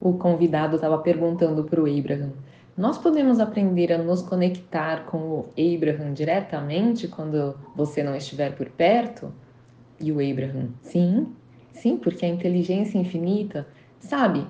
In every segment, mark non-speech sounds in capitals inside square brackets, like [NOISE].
O convidado estava perguntando para o Abraham: Nós podemos aprender a nos conectar com o Abraham diretamente quando você não estiver por perto? E o Abraham: Sim, sim, porque a inteligência infinita. Sabe,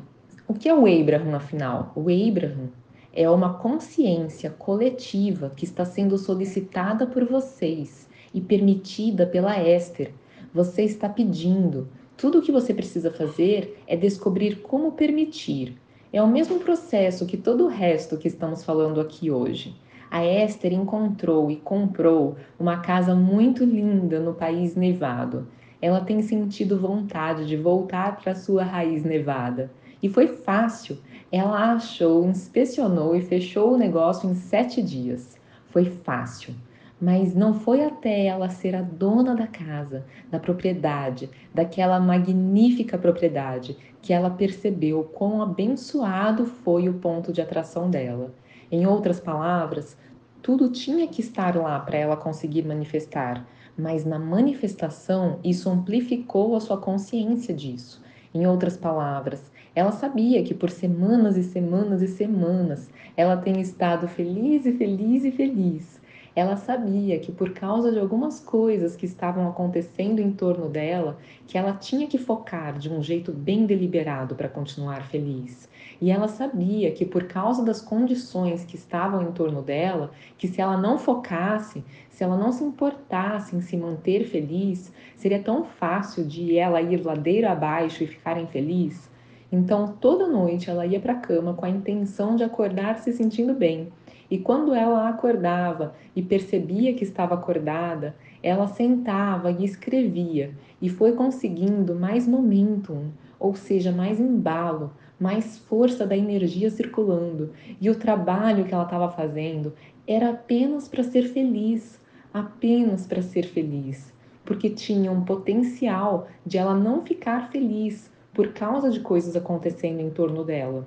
o que é o Abraham afinal? O Abraham é uma consciência coletiva que está sendo solicitada por vocês e permitida pela Esther. Você está pedindo, tudo o que você precisa fazer é descobrir como permitir. É o mesmo processo que todo o resto que estamos falando aqui hoje. A Esther encontrou e comprou uma casa muito linda no país nevado. Ela tem sentido vontade de voltar para sua raiz nevada. E foi fácil. Ela achou, inspecionou e fechou o negócio em sete dias. Foi fácil. Mas não foi até ela ser a dona da casa, da propriedade, daquela magnífica propriedade, que ela percebeu quão abençoado foi o ponto de atração dela. Em outras palavras, tudo tinha que estar lá para ela conseguir manifestar, mas na manifestação isso amplificou a sua consciência disso. Em outras palavras, ela sabia que por semanas e semanas e semanas ela tem estado feliz e feliz e feliz ela sabia que por causa de algumas coisas que estavam acontecendo em torno dela, que ela tinha que focar de um jeito bem deliberado para continuar feliz. E ela sabia que por causa das condições que estavam em torno dela, que se ela não focasse, se ela não se importasse em se manter feliz, seria tão fácil de ela ir ladeira abaixo e ficar infeliz. Então, toda noite ela ia para a cama com a intenção de acordar se sentindo bem e quando ela acordava e percebia que estava acordada, ela sentava e escrevia e foi conseguindo mais momentum, ou seja, mais embalo, mais força da energia circulando. E o trabalho que ela estava fazendo era apenas para ser feliz, apenas para ser feliz, porque tinha um potencial de ela não ficar feliz por causa de coisas acontecendo em torno dela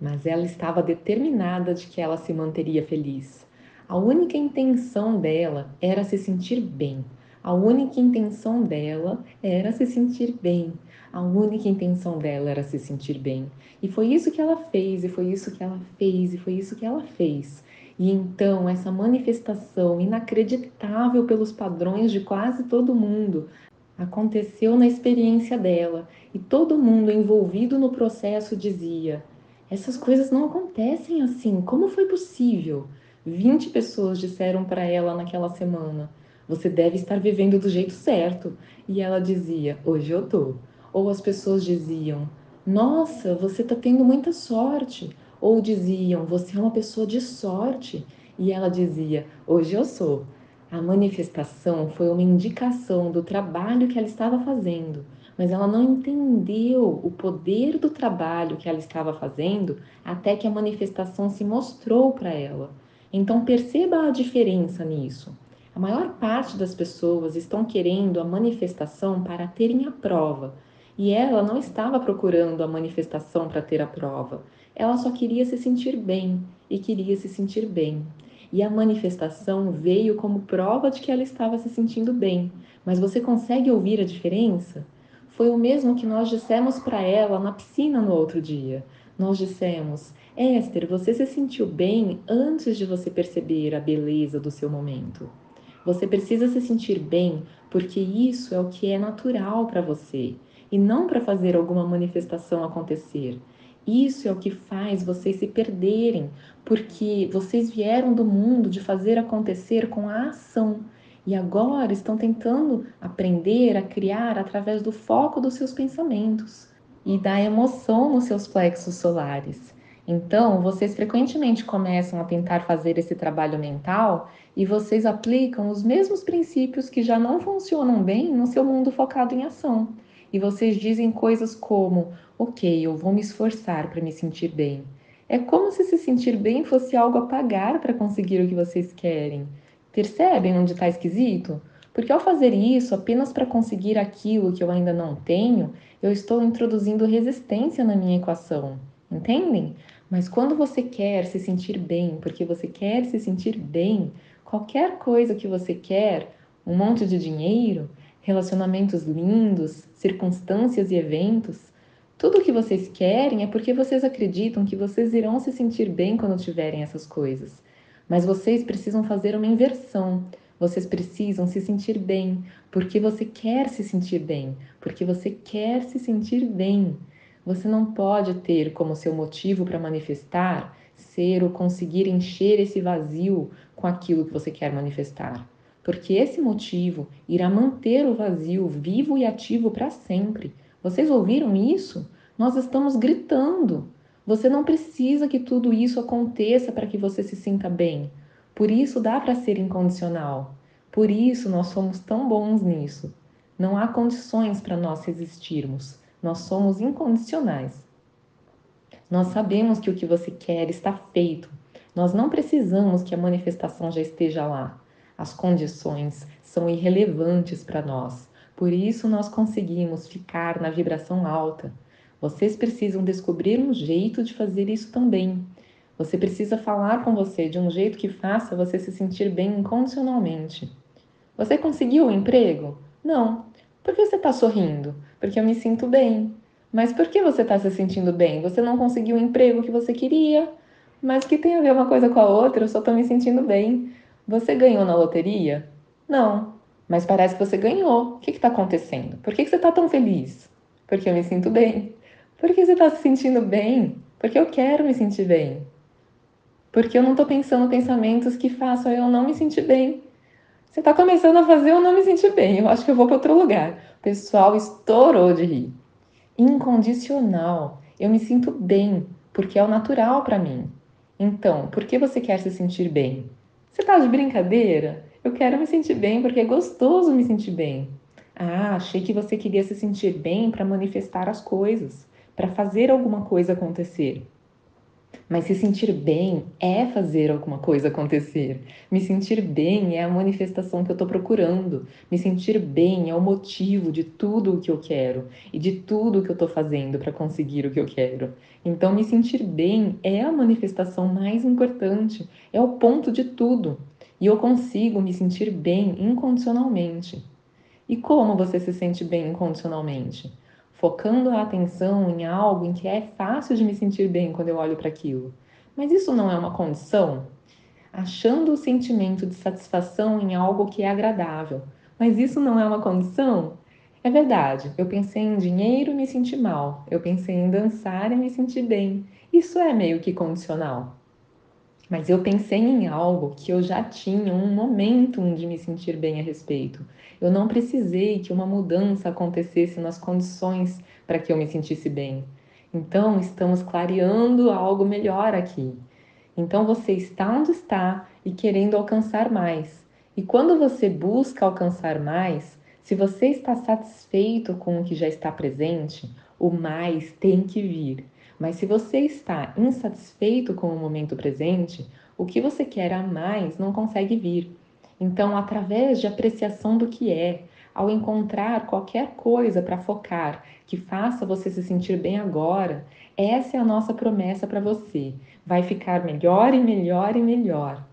mas ela estava determinada de que ela se manteria feliz. A única intenção dela era se sentir bem. A única intenção dela era se sentir bem. A única intenção dela era se sentir bem. E foi isso que ela fez, e foi isso que ela fez, e foi isso que ela fez. E então, essa manifestação inacreditável pelos padrões de quase todo mundo aconteceu na experiência dela, e todo mundo envolvido no processo dizia: essas coisas não acontecem assim. Como foi possível? 20 pessoas disseram para ela naquela semana: Você deve estar vivendo do jeito certo. E ela dizia: Hoje eu tô. Ou as pessoas diziam: Nossa, você está tendo muita sorte. Ou diziam: Você é uma pessoa de sorte. E ela dizia: Hoje eu sou. A manifestação foi uma indicação do trabalho que ela estava fazendo mas ela não entendeu o poder do trabalho que ela estava fazendo até que a manifestação se mostrou para ela. Então perceba a diferença nisso. A maior parte das pessoas estão querendo a manifestação para terem a prova, e ela não estava procurando a manifestação para ter a prova. Ela só queria se sentir bem e queria se sentir bem. E a manifestação veio como prova de que ela estava se sentindo bem. Mas você consegue ouvir a diferença? Foi o mesmo que nós dissemos para ela na piscina no outro dia. Nós dissemos: Esther, você se sentiu bem antes de você perceber a beleza do seu momento. Você precisa se sentir bem porque isso é o que é natural para você e não para fazer alguma manifestação acontecer. Isso é o que faz vocês se perderem, porque vocês vieram do mundo de fazer acontecer com a ação e agora estão tentando aprender a criar através do foco dos seus pensamentos e da emoção nos seus plexos solares. Então, vocês frequentemente começam a tentar fazer esse trabalho mental e vocês aplicam os mesmos princípios que já não funcionam bem no seu mundo focado em ação. E vocês dizem coisas como: Ok, eu vou me esforçar para me sentir bem. É como se se sentir bem fosse algo a pagar para conseguir o que vocês querem. Percebem onde está esquisito? Porque ao fazer isso apenas para conseguir aquilo que eu ainda não tenho, eu estou introduzindo resistência na minha equação. Entendem? Mas quando você quer se sentir bem, porque você quer se sentir bem, qualquer coisa que você quer, um monte de dinheiro, relacionamentos lindos, circunstâncias e eventos, Tudo o que vocês querem é porque vocês acreditam que vocês irão se sentir bem quando tiverem essas coisas. Mas vocês precisam fazer uma inversão. Vocês precisam se sentir bem, porque você quer se sentir bem, porque você quer se sentir bem. Você não pode ter como seu motivo para manifestar ser ou conseguir encher esse vazio com aquilo que você quer manifestar, porque esse motivo irá manter o vazio vivo e ativo para sempre. Vocês ouviram isso? Nós estamos gritando. Você não precisa que tudo isso aconteça para que você se sinta bem. Por isso dá para ser incondicional. Por isso nós somos tão bons nisso. Não há condições para nós resistirmos. Nós somos incondicionais. Nós sabemos que o que você quer está feito. Nós não precisamos que a manifestação já esteja lá. As condições são irrelevantes para nós. Por isso nós conseguimos ficar na vibração alta. Vocês precisam descobrir um jeito de fazer isso também. Você precisa falar com você de um jeito que faça você se sentir bem incondicionalmente. Você conseguiu o um emprego? Não. Por que você está sorrindo? Porque eu me sinto bem. Mas por que você está se sentindo bem? Você não conseguiu o emprego que você queria. Mas que tem a ver uma coisa com a outra? Eu só estou me sentindo bem. Você ganhou na loteria? Não. Mas parece que você ganhou. O que está acontecendo? Por que, que você está tão feliz? Porque eu me sinto bem. Por que você está se sentindo bem? Porque eu quero me sentir bem. Porque eu não estou pensando pensamentos que façam eu não me sentir bem. Você está começando a fazer eu não me sentir bem. Eu acho que eu vou para outro lugar. O pessoal estourou de rir. Incondicional. Eu me sinto bem, porque é o natural para mim. Então, por que você quer se sentir bem? Você está de brincadeira? Eu quero me sentir bem porque é gostoso me sentir bem. Ah, achei que você queria se sentir bem para manifestar as coisas, para fazer alguma coisa acontecer. Mas se sentir bem é fazer alguma coisa acontecer. Me sentir bem é a manifestação que eu estou procurando. Me sentir bem é o motivo de tudo o que eu quero e de tudo o que eu estou fazendo para conseguir o que eu quero. Então, me sentir bem é a manifestação mais importante, é o ponto de tudo e eu consigo me sentir bem incondicionalmente. E como você se sente bem incondicionalmente? Focando a atenção em algo em que é fácil de me sentir bem quando eu olho para aquilo. Mas isso não é uma condição? Achando o sentimento de satisfação em algo que é agradável. Mas isso não é uma condição? É verdade, eu pensei em dinheiro e me senti mal. Eu pensei em dançar e me senti bem. Isso é meio que condicional. Mas eu pensei em algo que eu já tinha um momento de me sentir bem a respeito. Eu não precisei que uma mudança acontecesse nas condições para que eu me sentisse bem. Então, estamos clareando algo melhor aqui. Então, você está onde está e querendo alcançar mais. E quando você busca alcançar mais, se você está satisfeito com o que já está presente, o mais tem que vir. Mas se você está insatisfeito com o momento presente, o que você quer a mais não consegue vir. Então, através de apreciação do que é, ao encontrar qualquer coisa para focar que faça você se sentir bem agora, essa é a nossa promessa para você. Vai ficar melhor e melhor e melhor.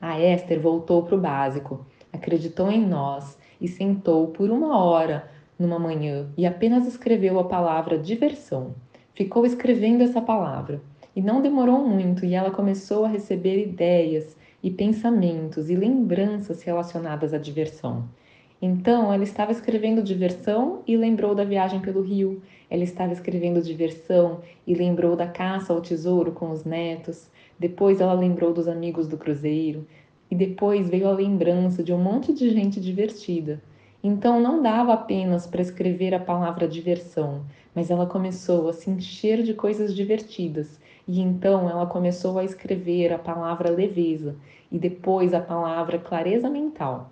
A Esther voltou para o básico, acreditou em nós e sentou por uma hora numa manhã e apenas escreveu a palavra diversão ficou escrevendo essa palavra. E não demorou muito e ela começou a receber ideias e pensamentos e lembranças relacionadas à diversão. Então, ela estava escrevendo diversão e lembrou da viagem pelo rio. Ela estava escrevendo diversão e lembrou da caça ao tesouro com os netos. Depois, ela lembrou dos amigos do cruzeiro. E depois veio a lembrança de um monte de gente divertida. Então, não dava apenas para escrever a palavra diversão, mas ela começou a se encher de coisas divertidas. E então ela começou a escrever a palavra leveza e depois a palavra clareza mental.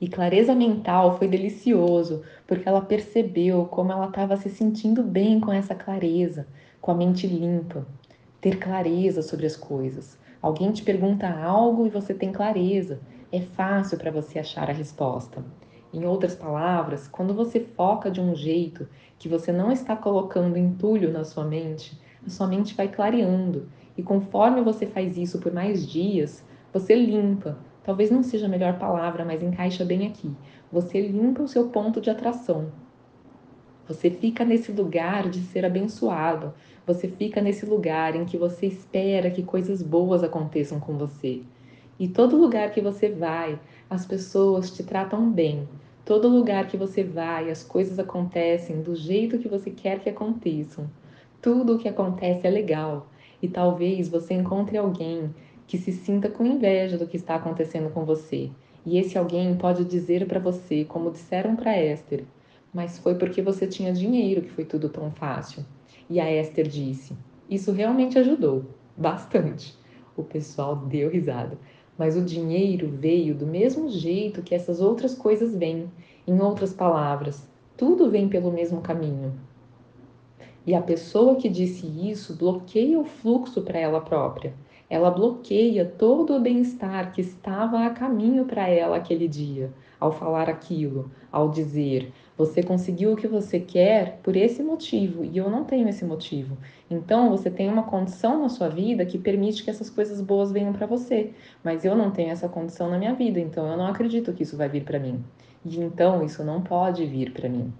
E clareza mental foi delicioso, porque ela percebeu como ela estava se sentindo bem com essa clareza, com a mente limpa, ter clareza sobre as coisas. Alguém te pergunta algo e você tem clareza, é fácil para você achar a resposta. Em outras palavras, quando você foca de um jeito que você não está colocando entulho na sua mente, a sua mente vai clareando. E conforme você faz isso por mais dias, você limpa. Talvez não seja a melhor palavra, mas encaixa bem aqui. Você limpa o seu ponto de atração. Você fica nesse lugar de ser abençoado. Você fica nesse lugar em que você espera que coisas boas aconteçam com você. E todo lugar que você vai, as pessoas te tratam bem. Todo lugar que você vai, as coisas acontecem do jeito que você quer que aconteçam. Tudo o que acontece é legal. E talvez você encontre alguém que se sinta com inveja do que está acontecendo com você. E esse alguém pode dizer para você, como disseram para Esther, mas foi porque você tinha dinheiro que foi tudo tão fácil. E a Esther disse: Isso realmente ajudou, bastante. O pessoal deu risada. Mas o dinheiro veio do mesmo jeito que essas outras coisas vêm. Em outras palavras, tudo vem pelo mesmo caminho. E a pessoa que disse isso bloqueia o fluxo para ela própria. Ela bloqueia todo o bem-estar que estava a caminho para ela aquele dia, ao falar aquilo, ao dizer: Você conseguiu o que você quer por esse motivo e eu não tenho esse motivo. Então você tem uma condição na sua vida que permite que essas coisas boas venham para você, mas eu não tenho essa condição na minha vida, então eu não acredito que isso vai vir para mim. E então isso não pode vir para mim.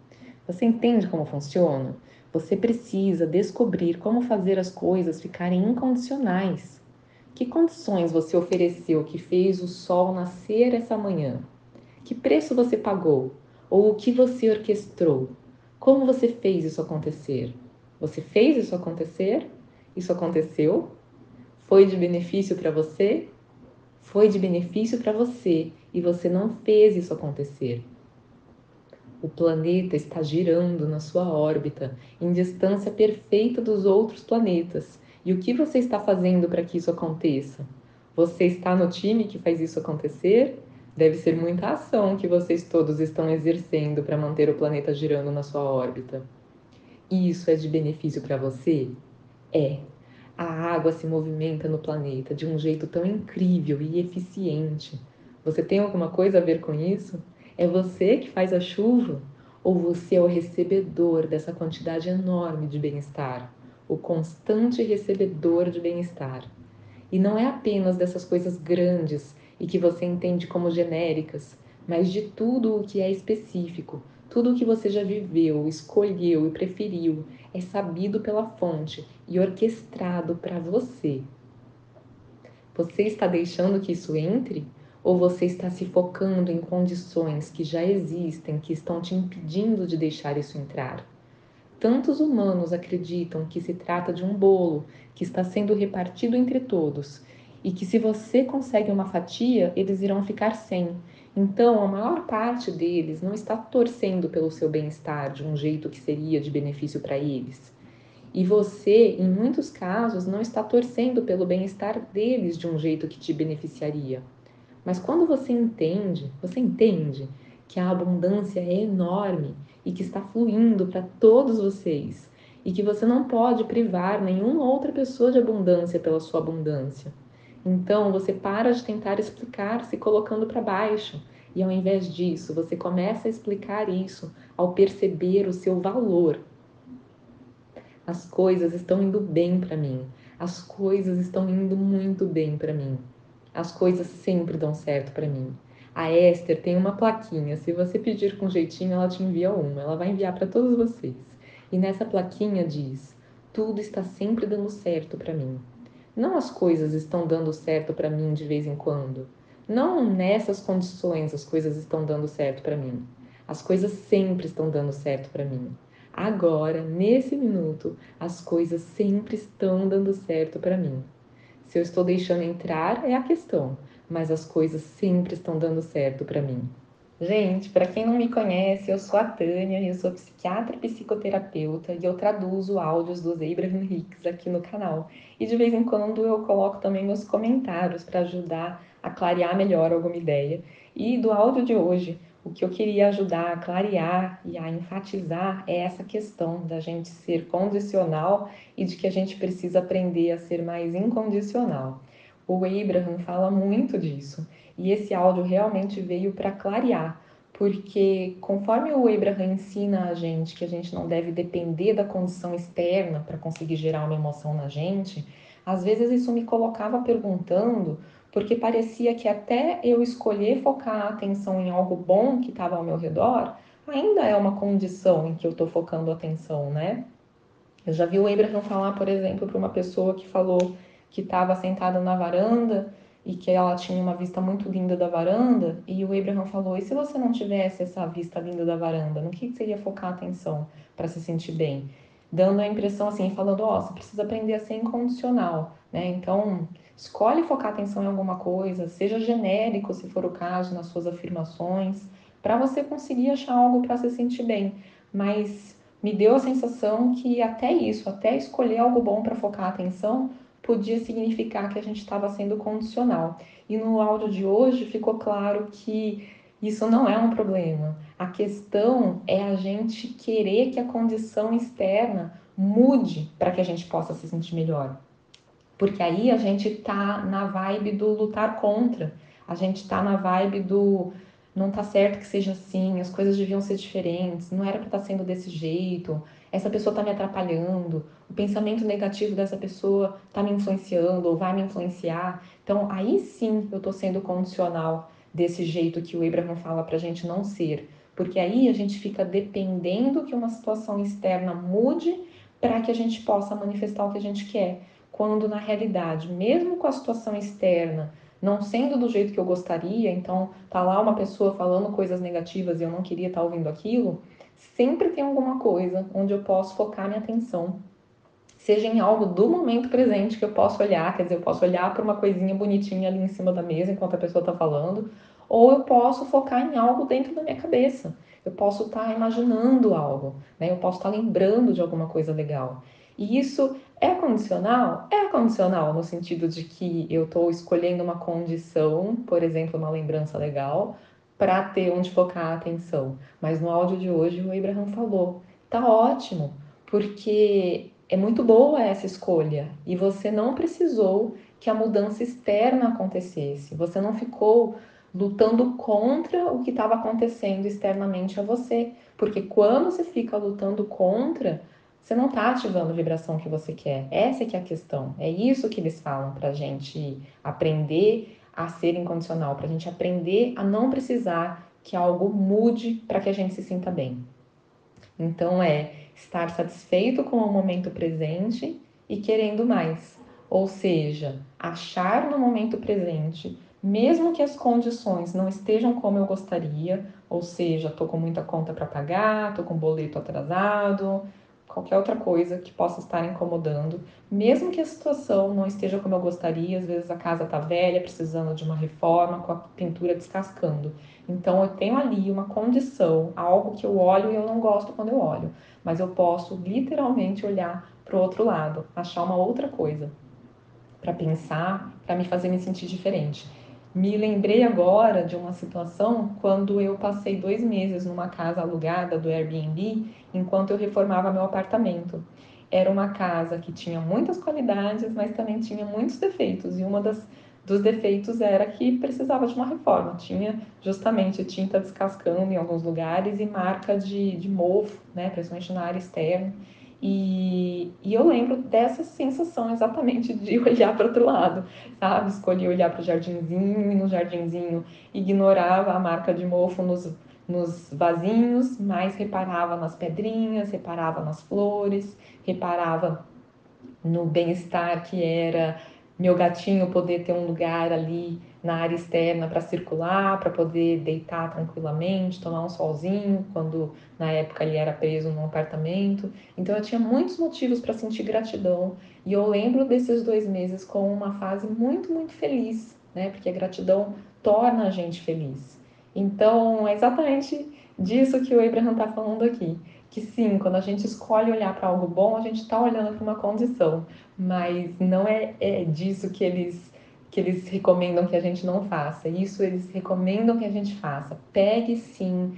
Você entende como funciona? Você precisa descobrir como fazer as coisas ficarem incondicionais. Que condições você ofereceu que fez o sol nascer essa manhã? Que preço você pagou? Ou o que você orquestrou? Como você fez isso acontecer? Você fez isso acontecer? Isso aconteceu? Foi de benefício para você? Foi de benefício para você e você não fez isso acontecer. O planeta está girando na sua órbita, em distância perfeita dos outros planetas. E o que você está fazendo para que isso aconteça? Você está no time que faz isso acontecer? Deve ser muita ação que vocês todos estão exercendo para manter o planeta girando na sua órbita. Isso é de benefício para você? É. A água se movimenta no planeta de um jeito tão incrível e eficiente. Você tem alguma coisa a ver com isso? É você que faz a chuva? Ou você é o recebedor dessa quantidade enorme de bem-estar? O constante recebedor de bem-estar. E não é apenas dessas coisas grandes e que você entende como genéricas, mas de tudo o que é específico, tudo o que você já viveu, escolheu e preferiu, é sabido pela fonte e orquestrado para você. Você está deixando que isso entre? Ou você está se focando em condições que já existem, que estão te impedindo de deixar isso entrar? Tantos humanos acreditam que se trata de um bolo que está sendo repartido entre todos e que se você consegue uma fatia, eles irão ficar sem. Então, a maior parte deles não está torcendo pelo seu bem-estar de um jeito que seria de benefício para eles. E você, em muitos casos, não está torcendo pelo bem-estar deles de um jeito que te beneficiaria. Mas quando você entende, você entende que a abundância é enorme e que está fluindo para todos vocês e que você não pode privar nenhuma outra pessoa de abundância pela sua abundância. Então você para de tentar explicar se colocando para baixo e ao invés disso você começa a explicar isso ao perceber o seu valor. As coisas estão indo bem para mim. As coisas estão indo muito bem para mim. As coisas sempre dão certo para mim. A Esther tem uma plaquinha. Se você pedir com jeitinho, ela te envia uma. Ela vai enviar para todos vocês. E nessa plaquinha diz: Tudo está sempre dando certo para mim. Não as coisas estão dando certo para mim de vez em quando. Não nessas condições as coisas estão dando certo para mim. As coisas sempre estão dando certo para mim. Agora, nesse minuto, as coisas sempre estão dando certo para mim. Se eu estou deixando entrar é a questão, mas as coisas sempre estão dando certo para mim. Gente, para quem não me conhece, eu sou a Tânia, eu sou psiquiatra e psicoterapeuta e eu traduzo áudios dos Abraham Hicks aqui no canal. E de vez em quando eu coloco também meus comentários para ajudar a clarear melhor alguma ideia. E do áudio de hoje, o que eu queria ajudar a clarear e a enfatizar é essa questão da gente ser condicional e de que a gente precisa aprender a ser mais incondicional. O Abraham fala muito disso e esse áudio realmente veio para clarear, porque conforme o Abraham ensina a gente que a gente não deve depender da condição externa para conseguir gerar uma emoção na gente, às vezes isso me colocava perguntando porque parecia que até eu escolher focar a atenção em algo bom que estava ao meu redor, ainda é uma condição em que eu estou focando atenção, né? Eu já vi o Abraham falar, por exemplo, para uma pessoa que falou que estava sentada na varanda e que ela tinha uma vista muito linda da varanda, e o Abraham falou: e se você não tivesse essa vista linda da varanda, no que você ia focar a atenção para se sentir bem? Dando a impressão assim, falando: ó, oh, você precisa aprender a ser incondicional, né? Então, escolhe focar atenção em alguma coisa, seja genérico, se for o caso, nas suas afirmações, para você conseguir achar algo para se sentir bem. Mas me deu a sensação que até isso, até escolher algo bom para focar a atenção, podia significar que a gente estava sendo condicional. E no áudio de hoje ficou claro que isso não é um problema. A questão é a gente querer que a condição externa mude para que a gente possa se sentir melhor. Porque aí a gente tá na vibe do lutar contra, a gente tá na vibe do não tá certo que seja assim, as coisas deviam ser diferentes, não era para estar tá sendo desse jeito, essa pessoa tá me atrapalhando, o pensamento negativo dessa pessoa tá me influenciando ou vai me influenciar. Então, aí sim eu tô sendo condicional desse jeito que o Abraham fala pra gente não ser, porque aí a gente fica dependendo que uma situação externa mude para que a gente possa manifestar o que a gente quer. Quando na realidade, mesmo com a situação externa não sendo do jeito que eu gostaria, então tá lá uma pessoa falando coisas negativas e eu não queria estar tá ouvindo aquilo, sempre tem alguma coisa onde eu posso focar minha atenção. Seja em algo do momento presente que eu posso olhar, quer dizer, eu posso olhar para uma coisinha bonitinha ali em cima da mesa enquanto a pessoa está falando, ou eu posso focar em algo dentro da minha cabeça. Eu posso estar tá imaginando algo, né? Eu posso estar tá lembrando de alguma coisa legal. E isso é condicional? É condicional no sentido de que eu estou escolhendo uma condição, por exemplo, uma lembrança legal, para ter onde focar a atenção. Mas no áudio de hoje o Abraham falou: tá ótimo, porque é muito boa essa escolha e você não precisou que a mudança externa acontecesse. Você não ficou lutando contra o que estava acontecendo externamente a você, porque quando você fica lutando contra, você não está ativando a vibração que você quer. Essa é que é a questão. É isso que eles falam para a gente aprender a ser incondicional, para a gente aprender a não precisar que algo mude para que a gente se sinta bem. Então é estar satisfeito com o momento presente e querendo mais. Ou seja, achar no momento presente, mesmo que as condições não estejam como eu gostaria, ou seja, estou com muita conta para pagar, estou com boleto atrasado, qualquer outra coisa que possa estar incomodando, mesmo que a situação não esteja como eu gostaria, às vezes a casa está velha, precisando de uma reforma, com a pintura descascando. Então eu tenho ali uma condição, algo que eu olho e eu não gosto quando eu olho, mas eu posso literalmente olhar para o outro lado, achar uma outra coisa para pensar, para me fazer me sentir diferente. Me lembrei agora de uma situação quando eu passei dois meses numa casa alugada do Airbnb enquanto eu reformava meu apartamento. Era uma casa que tinha muitas qualidades, mas também tinha muitos defeitos. E uma das dos defeitos era que precisava de uma reforma. Tinha justamente tinta descascando em alguns lugares e marca de, de mofo, né, principalmente na área externa. E, e eu lembro dessa sensação exatamente de [LAUGHS] olhar para outro lado, sabe? Escolhi olhar para o jardinzinho e no jardinzinho ignorava a marca de mofo nos, nos vasinhos, mas reparava nas pedrinhas, reparava nas flores, reparava no bem-estar que era meu gatinho poder ter um lugar ali na área externa para circular, para poder deitar tranquilamente, tomar um solzinho, quando na época ele era preso num apartamento. Então eu tinha muitos motivos para sentir gratidão e eu lembro desses dois meses como uma fase muito, muito feliz, né? Porque a gratidão torna a gente feliz. Então é exatamente disso que o Abraham está falando aqui. Que sim, quando a gente escolhe olhar para algo bom, a gente está olhando para uma condição, mas não é, é disso que eles que eles recomendam que a gente não faça. Isso eles recomendam que a gente faça. Pegue sim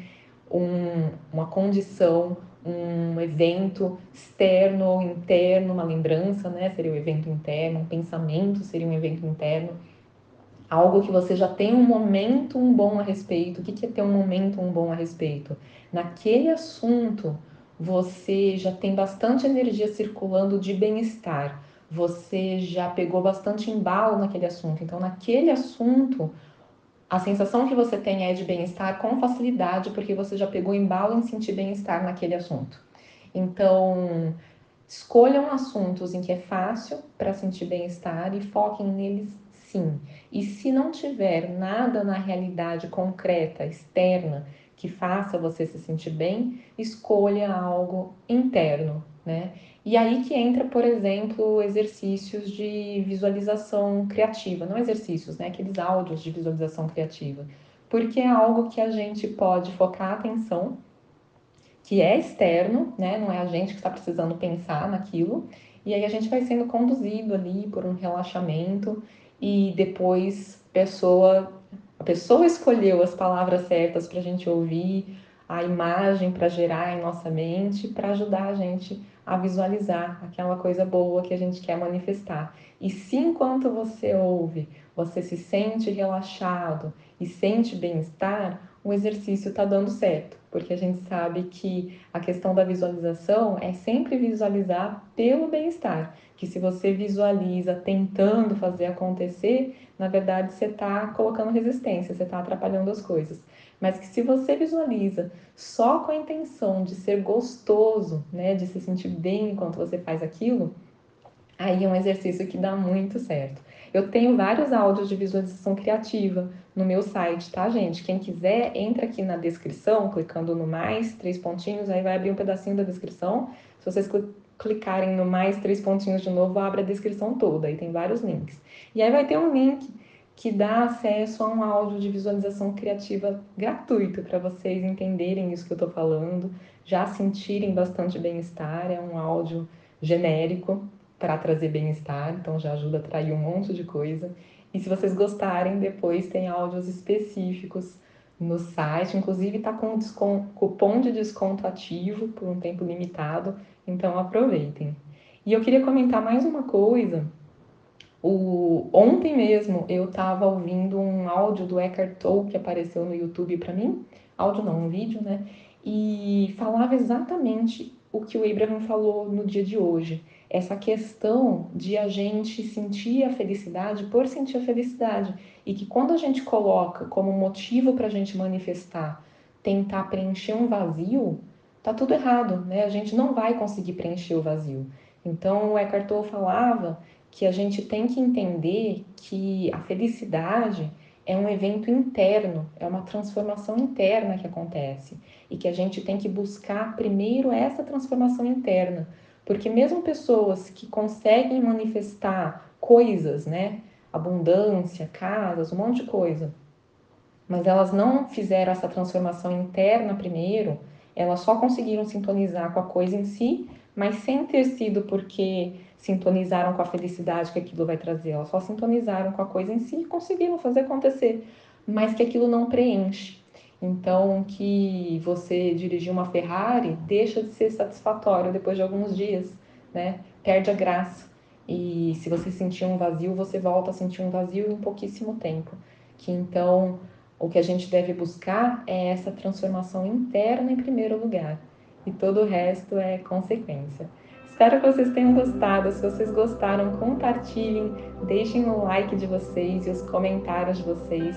um, uma condição, um evento externo ou interno, uma lembrança, né? Seria um evento interno, um pensamento seria um evento interno. Algo que você já tem um momento um bom a respeito. O que é ter um momento um bom a respeito? Naquele assunto, você já tem bastante energia circulando de bem-estar você já pegou bastante embalo naquele assunto. Então, naquele assunto, a sensação que você tem é de bem-estar com facilidade, porque você já pegou embalo em sentir bem-estar naquele assunto. Então, escolham assuntos em que é fácil para sentir bem-estar e foquem neles sim. E se não tiver nada na realidade concreta, externa, que faça você se sentir bem, escolha algo interno, né? E aí que entra, por exemplo, exercícios de visualização criativa, não exercícios, né? Aqueles áudios de visualização criativa, porque é algo que a gente pode focar a atenção, que é externo, né? Não é a gente que está precisando pensar naquilo, e aí a gente vai sendo conduzido ali por um relaxamento e depois pessoa, a pessoa escolheu as palavras certas para a gente ouvir, a imagem para gerar em nossa mente, para ajudar a gente a visualizar aquela coisa boa que a gente quer manifestar. E se enquanto você ouve, você se sente relaxado e sente bem-estar, o exercício está dando certo, porque a gente sabe que a questão da visualização é sempre visualizar pelo bem-estar. Que se você visualiza tentando fazer acontecer, na verdade você está colocando resistência, você está atrapalhando as coisas. Mas que se você visualiza só com a intenção de ser gostoso, né, de se sentir bem enquanto você faz aquilo, aí é um exercício que dá muito certo. Eu tenho vários áudios de visualização criativa no meu site, tá, gente? Quem quiser, entra aqui na descrição, clicando no mais, três pontinhos, aí vai abrir um pedacinho da descrição. Se vocês clicarem no mais três pontinhos de novo, abre a descrição toda, aí tem vários links. E aí vai ter um link que dá acesso a um áudio de visualização criativa gratuito para vocês entenderem isso que eu estou falando, já sentirem bastante bem-estar. É um áudio genérico, para trazer bem-estar, então já ajuda a atrair um monte de coisa. E se vocês gostarem, depois tem áudios específicos no site, inclusive está com desconto, cupom de desconto ativo por um tempo limitado, então aproveitem. E eu queria comentar mais uma coisa. O, ontem mesmo eu estava ouvindo um áudio do Eckhart Tolle que apareceu no YouTube para mim, áudio não, um vídeo, né? E falava exatamente o que o Abraham falou no dia de hoje essa questão de a gente sentir a felicidade por sentir a felicidade e que quando a gente coloca como motivo para a gente manifestar tentar preencher um vazio, tá tudo errado, né? A gente não vai conseguir preencher o vazio. Então o Eckhart Tolle falava que a gente tem que entender que a felicidade é um evento interno, é uma transformação interna que acontece. E que a gente tem que buscar primeiro essa transformação interna. Porque mesmo pessoas que conseguem manifestar coisas, né? Abundância, casas, um monte de coisa, mas elas não fizeram essa transformação interna primeiro, elas só conseguiram sintonizar com a coisa em si, mas sem ter sido porque sintonizaram com a felicidade que aquilo vai trazer, elas só sintonizaram com a coisa em si e conseguiram fazer acontecer, mas que aquilo não preenche. Então, que você dirigir uma Ferrari deixa de ser satisfatório depois de alguns dias, né? Perde a graça. E se você sentir um vazio, você volta a sentir um vazio em pouquíssimo tempo. Que então o que a gente deve buscar é essa transformação interna em primeiro lugar. E todo o resto é consequência. Espero que vocês tenham gostado. Se vocês gostaram, compartilhem, deixem o like de vocês e os comentários de vocês.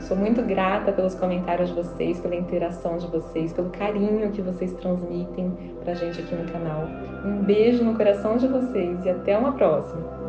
Sou muito grata pelos comentários de vocês, pela interação de vocês, pelo carinho que vocês transmitem pra gente aqui no canal. Um beijo no coração de vocês e até uma próxima!